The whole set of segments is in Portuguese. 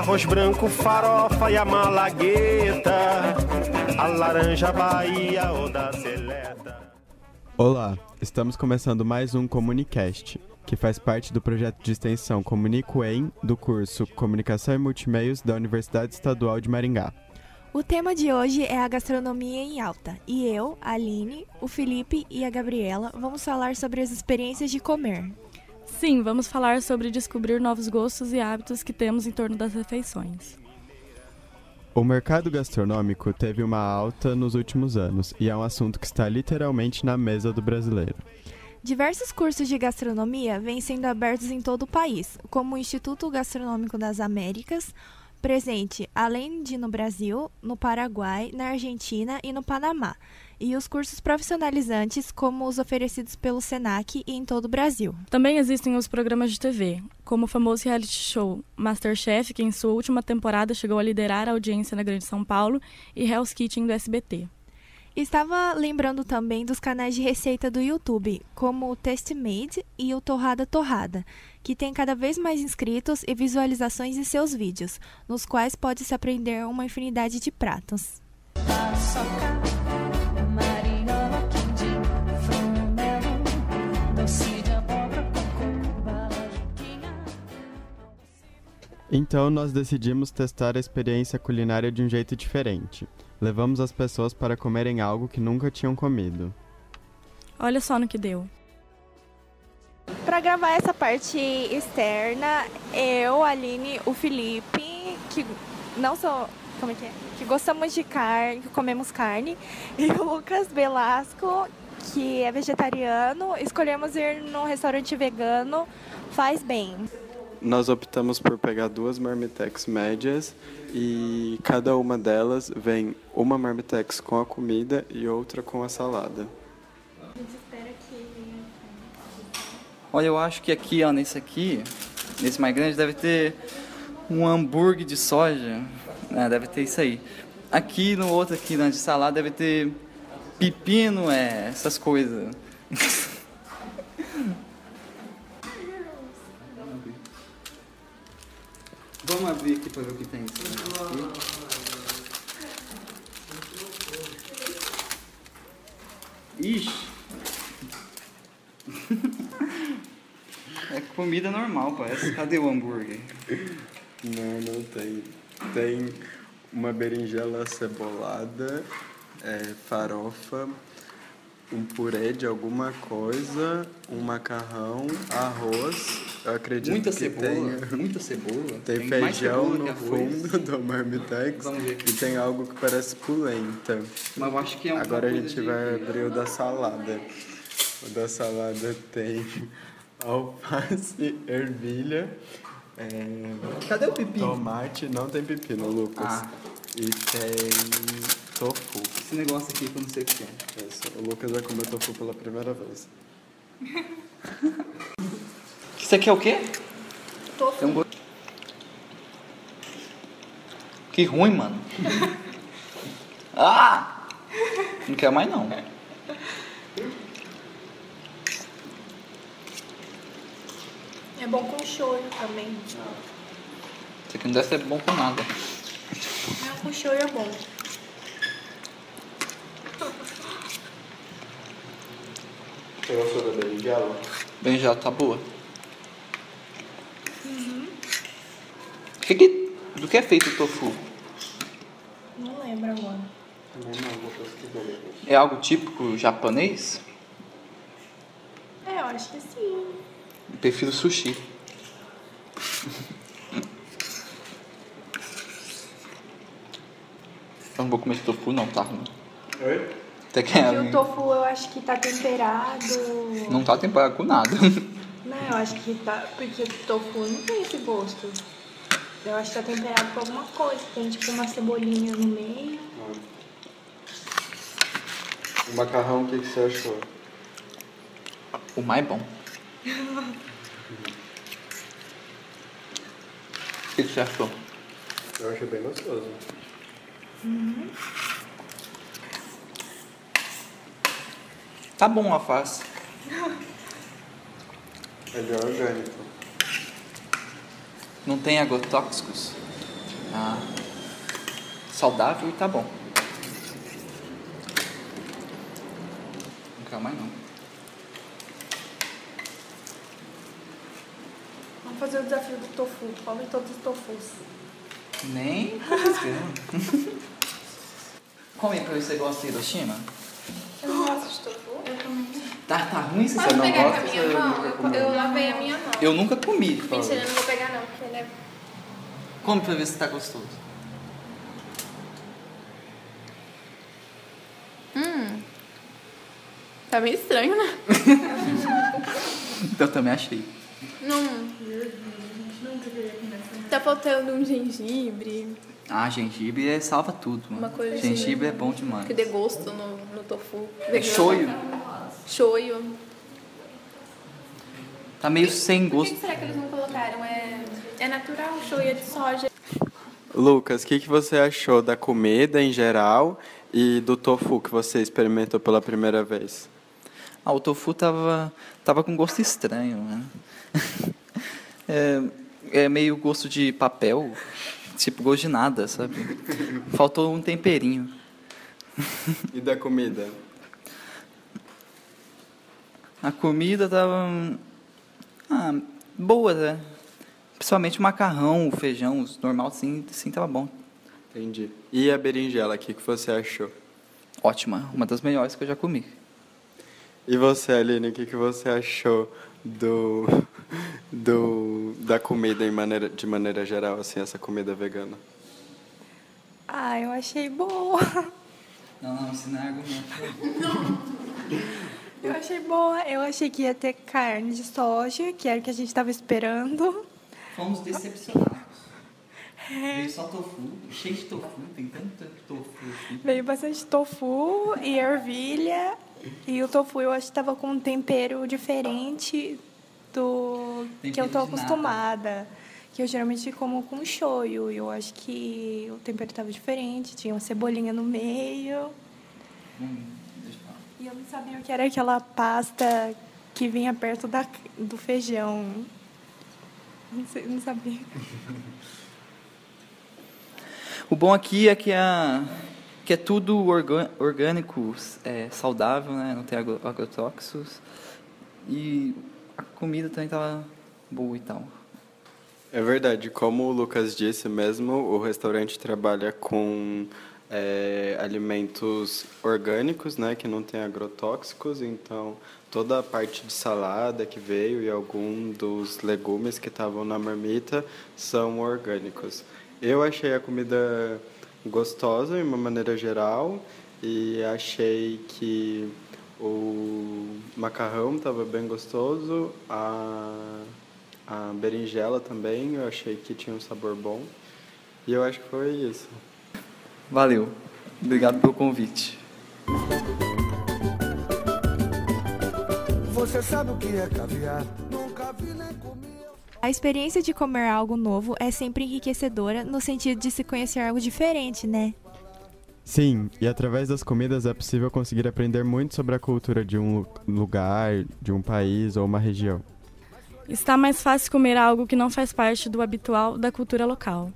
Arroz branco, farofa e a malagueta, a laranja Bahia ou da seleta. Olá, estamos começando mais um Comunicast, que faz parte do projeto de extensão Comunico em do curso Comunicação e Multimeios da Universidade Estadual de Maringá. O tema de hoje é a gastronomia em alta, e eu, a Aline, o Felipe e a Gabriela vamos falar sobre as experiências de comer. Sim, vamos falar sobre descobrir novos gostos e hábitos que temos em torno das refeições. O mercado gastronômico teve uma alta nos últimos anos e é um assunto que está literalmente na mesa do brasileiro. Diversos cursos de gastronomia vêm sendo abertos em todo o país, como o Instituto Gastronômico das Américas, presente além de no Brasil, no Paraguai, na Argentina e no Panamá, e os cursos profissionalizantes, como os oferecidos pelo SENAC e em todo o Brasil. Também existem os programas de TV, como o famoso reality show Masterchef, que em sua última temporada chegou a liderar a audiência na Grande São Paulo, e Hell's Kitchen do SBT. Estava lembrando também dos canais de receita do YouTube, como o Testmade e o Torrada Torrada, que tem cada vez mais inscritos e visualizações em seus vídeos, nos quais pode-se aprender uma infinidade de pratos. Então nós decidimos testar a experiência culinária de um jeito diferente. Levamos as pessoas para comerem algo que nunca tinham comido. Olha só no que deu. Para gravar essa parte externa, eu, a Aline, o Felipe, que não sou. Como é que é? Que gostamos de carne, que comemos carne, e o Lucas Velasco, que é vegetariano, escolhemos ir num restaurante vegano, faz bem. Nós optamos por pegar duas marmitex médias e cada uma delas vem uma marmitex com a comida e outra com a salada. Olha, eu acho que aqui, ó, nesse aqui, nesse mais grande, deve ter um hambúrguer de soja. É, deve ter isso aí. Aqui no outro aqui, na de salada, deve ter pepino, é, essas coisas. Aqui ver o que tem. Ixi! É comida normal, parece. Cadê o hambúrguer? Não, não tem. Tem uma berinjela cebolada, é, farofa, um purê de alguma coisa, um macarrão, arroz. Eu acredito Muita que cebola, tenha- muita cebola. Tem, mais feijão no fundo do marmitex e tem algo que parece polenta. Mas eu acho que é uma Agora a gente de- vai abrir o da salada. O da salada tem alface, ervilha, é, Cadê o pepino? tomate, não tem pepino, Lucas. Ah. E tem tofu. Esse negócio aqui que eu não sei o que é. Isso, O Lucas vai comer tofu pela primeira vez. Aqui é o quê? Tem um go- Que ruim, mano. ah! Não quero mais não. É bom com shoyu também. Isso aqui não deve ser bom com nada. Não, com shoyu é bom. Você gostou da berinjela? Bem já tá boa. Que que- do que é feito o tofu? Não lembro agora. É algo típico japonês? É, eu acho que sim. Eu prefiro sushi. Eu não vou comer esse tofu não, tá ruim. Oi? Até que é, E o tofu eu acho que tá temperado. não tá temperado com nada. Não, eu acho que tá. Porque o tofu não tem esse gosto. Eu acho que tá temperado com alguma coisa. Tem tipo uma cebolinha no meio. O macarrão, o que, que você achou? O mais bom. O que que você achou? Eu achei bem gostoso. Tá bom a alface. Ele é orgânico. Não tem agrotóxicos? Ah, saudável e tá bom. Não quero mais não. Vamos fazer o desafio do tofu. Come todos os tofus. Nem Come pra ver se você gosta de Hiroshima. Eu não gosto de tofu. Eu Tá, tá ruim se você Posso não pegar gosta. com a você minha mão? nunca Eu, comeu. eu lavei a minha mão. Eu nunca comi. fala. Mentira, eu não vou pegar não, porque ele é... Come pra ver se tá gostoso. Hum. Tá meio estranho, né? Eu também achei. Não... Tá faltando um gengibre, Ah, gengibre é, salva tudo, mano. Uma coisa assim. gengibre é bom demais. que dê gosto no, no tofu. É shoyu. Shoyu. Tá meio sem Por que gosto. que será que eles não colocaram? É, é natural, shoyu é de soja. Lucas, o que, que você achou da comida em geral e do tofu que você experimentou pela primeira vez? Ah, o tofu tava, tava com gosto estranho, né? É, é meio gosto de papel, tipo gosto de nada, sabe? Faltou um temperinho. E da comida? A comida tava ah, boa, né? Principalmente o macarrão, o feijão, os normal, sim, sim tava bom. Entendi. E a berinjela, o que, que você achou? Ótima, uma das melhores que eu já comi. E você, Aline, o que, que você achou do, do da comida em maneira, de maneira geral, assim, essa comida vegana? Ah, eu achei boa. Não, não, isso não é argumento. Eu achei boa. Eu achei que ia ter carne de soja, que era o que a gente tava esperando. Fomos decepcionados. Veio só tofu, cheio de tofu, tem tanto tofu assim. Veio bastante tofu e ervilha. E o tofu eu acho que tava com um tempero diferente do que eu Tempero tô de nada. acostumada. Que eu geralmente como com shoyu. E eu acho que o tempero tava diferente. Tinha uma cebolinha no meio. Hum, eu. E eu não sabia o que era aquela pasta que vinha perto da, do feijão. Não, sei, não sabia. O bom aqui é que, a, que é tudo orgânico, é, saudável, né? não tem agro- agrotóxicos. E a comida também estava boa e tal. É verdade, como o Lucas disse mesmo, o restaurante trabalha com é, alimentos orgânicos, né, que não tem agrotóxicos, então toda a parte de salada que veio e algum dos legumes que estavam na marmita são orgânicos. Eu achei a comida gostosa de uma maneira geral e achei que o macarrão estava bem gostoso, a a berinjela também, eu achei que tinha um sabor bom. E eu acho que foi isso. Valeu. Obrigado pelo convite. Você sabe o que é caviar? Nunca vi nem comi. A experiência de comer algo novo é sempre enriquecedora no sentido de se conhecer algo diferente, né? Sim, e através das comidas é possível conseguir aprender muito sobre a cultura de um lu- lugar, de um país ou uma região. Está mais fácil comer algo que não faz parte do habitual da cultura local.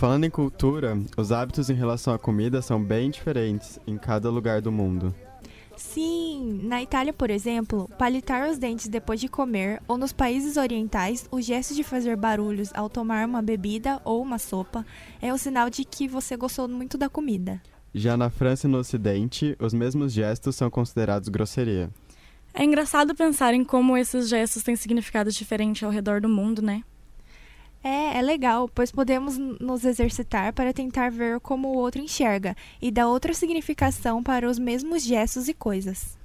Falando em cultura, os hábitos em relação à comida são bem diferentes em cada lugar do mundo. Sim, na Itália, por exemplo, palitar os dentes depois de comer, ou nos países orientais, o gesto de fazer barulhos ao tomar uma bebida ou uma sopa é um sinal de que você gostou muito da comida. Já na França e no Ocidente, os mesmos gestos são considerados grosseria. É engraçado pensar em como esses gestos têm significados diferentes ao redor do mundo, né? É, é legal, pois podemos nos exercitar para tentar ver como o outro enxerga e dar outra significação para os mesmos gestos e coisas.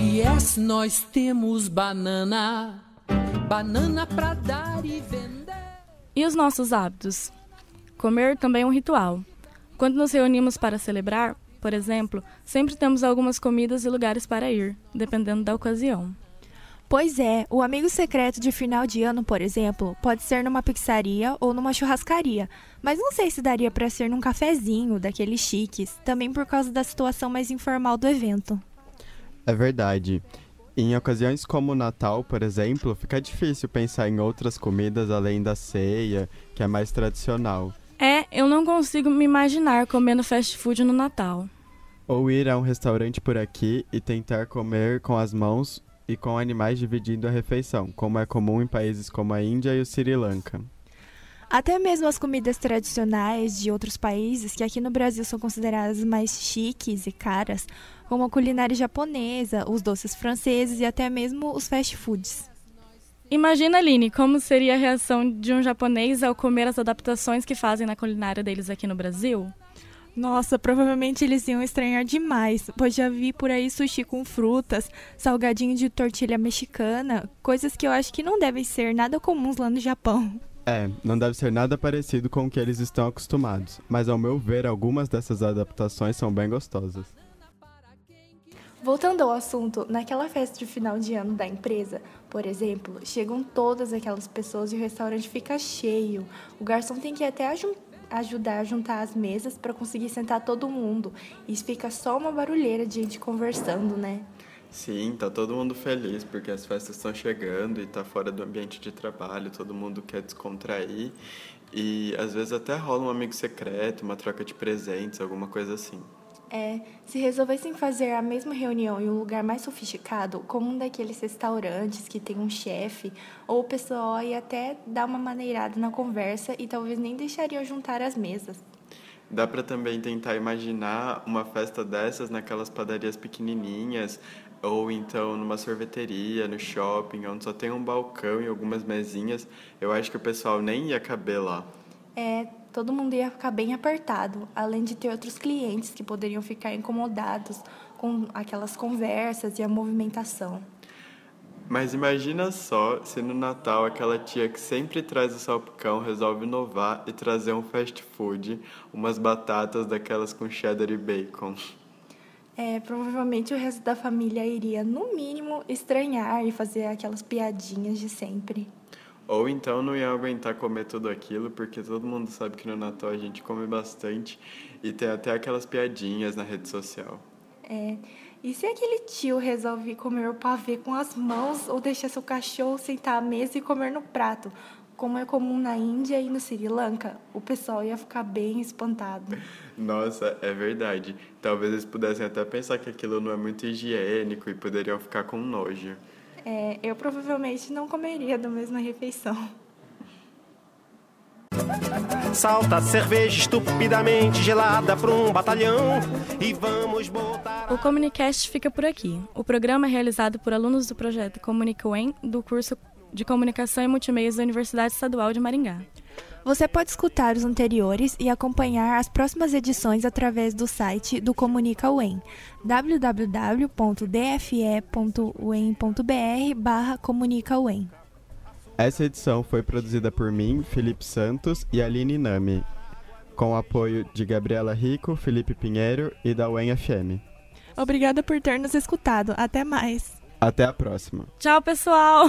Yes, nós temos banana, banana pra dar e vender. E os nossos hábitos? Comer também é um ritual. Quando nos reunimos para celebrar, por exemplo, sempre temos algumas comidas e lugares para ir, dependendo da ocasião. Pois é, o amigo secreto de final de ano, por exemplo, pode ser numa pizzaria ou numa churrascaria, mas não sei se daria para ser num cafezinho, daqueles chiques, também por causa da situação mais informal do evento. É verdade. Em ocasiões como o Natal, por exemplo, fica difícil pensar em outras comidas além da ceia, que é mais tradicional. É, eu não consigo me imaginar comendo fast food no Natal. Ou ir a um restaurante por aqui e tentar comer com as mãos e com animais dividindo a refeição, como é comum em países como a Índia e o Sri Lanka. Até mesmo as comidas tradicionais de outros países, que aqui no Brasil são consideradas mais chiques e caras, como a culinária japonesa, os doces franceses e até mesmo os fast foods. Imagina, Aline, como seria a reação de um japonês ao comer as adaptações que fazem na culinária deles aqui no Brasil? Nossa, provavelmente eles iam estranhar demais, pois já vi por aí sushi com frutas, salgadinho de tortilha mexicana, coisas que eu acho que não devem ser nada comuns lá no Japão. É, não deve ser nada parecido com o que eles estão acostumados, mas ao meu ver, algumas dessas adaptações são bem gostosas. Voltando ao assunto, naquela festa de final de ano da empresa, por exemplo, chegam todas aquelas pessoas e o restaurante fica cheio. O garçom tem que até ajudar a juntar as mesas para conseguir sentar todo mundo. E fica só uma barulheira de gente conversando, né? Sim, tá todo mundo feliz porque as festas estão chegando e tá fora do ambiente de trabalho, todo mundo quer descontrair e às vezes até rola um amigo secreto, uma troca de presentes, alguma coisa assim. É, se resolvessem fazer a mesma reunião em um lugar mais sofisticado, como um daqueles restaurantes que tem um chefe, ou o pessoal ia até dar uma maneirada na conversa e talvez nem deixariam juntar as mesas. Dá para também tentar imaginar uma festa dessas naquelas padarias pequenininhas, ou então numa sorveteria, no shopping, onde só tem um balcão e algumas mesinhas. Eu acho que o pessoal nem ia caber lá. É, todo mundo ia ficar bem apertado, além de ter outros clientes que poderiam ficar incomodados com aquelas conversas e a movimentação. Mas imagina só se no Natal aquela tia que sempre traz o salpicão resolve inovar e trazer um fast food, umas batatas daquelas com cheddar e bacon. É, provavelmente o resto da família iria, no mínimo, estranhar e fazer aquelas piadinhas de sempre. Ou então não ia aguentar comer tudo aquilo, porque todo mundo sabe que no Natal a gente come bastante e tem até aquelas piadinhas na rede social. É. E se aquele tio resolve comer o pavê com as mãos ou deixar seu cachorro sentar à mesa e comer no prato, como é comum na Índia e no Sri Lanka, o pessoal ia ficar bem espantado. Nossa, é verdade. Talvez eles pudessem até pensar que aquilo não é muito higiênico e poderiam ficar com nojo. É, eu provavelmente não comeria da mesma refeição. Salta cerveja estupidamente gelada para um batalhão e vamos botar. O Comunicast fica por aqui. O programa é realizado por alunos do projeto Comunica UEM do curso de Comunicação e Multimeios da Universidade Estadual de Maringá. Você pode escutar os anteriores e acompanhar as próximas edições através do site do Comunica UEM, www.dfe.uem.br barra Comunica UEM. Essa edição foi produzida por mim, Felipe Santos e Aline Nami, com o apoio de Gabriela Rico, Felipe Pinheiro e da UEM FM. Obrigada por ter nos escutado. Até mais. Até a próxima. Tchau, pessoal!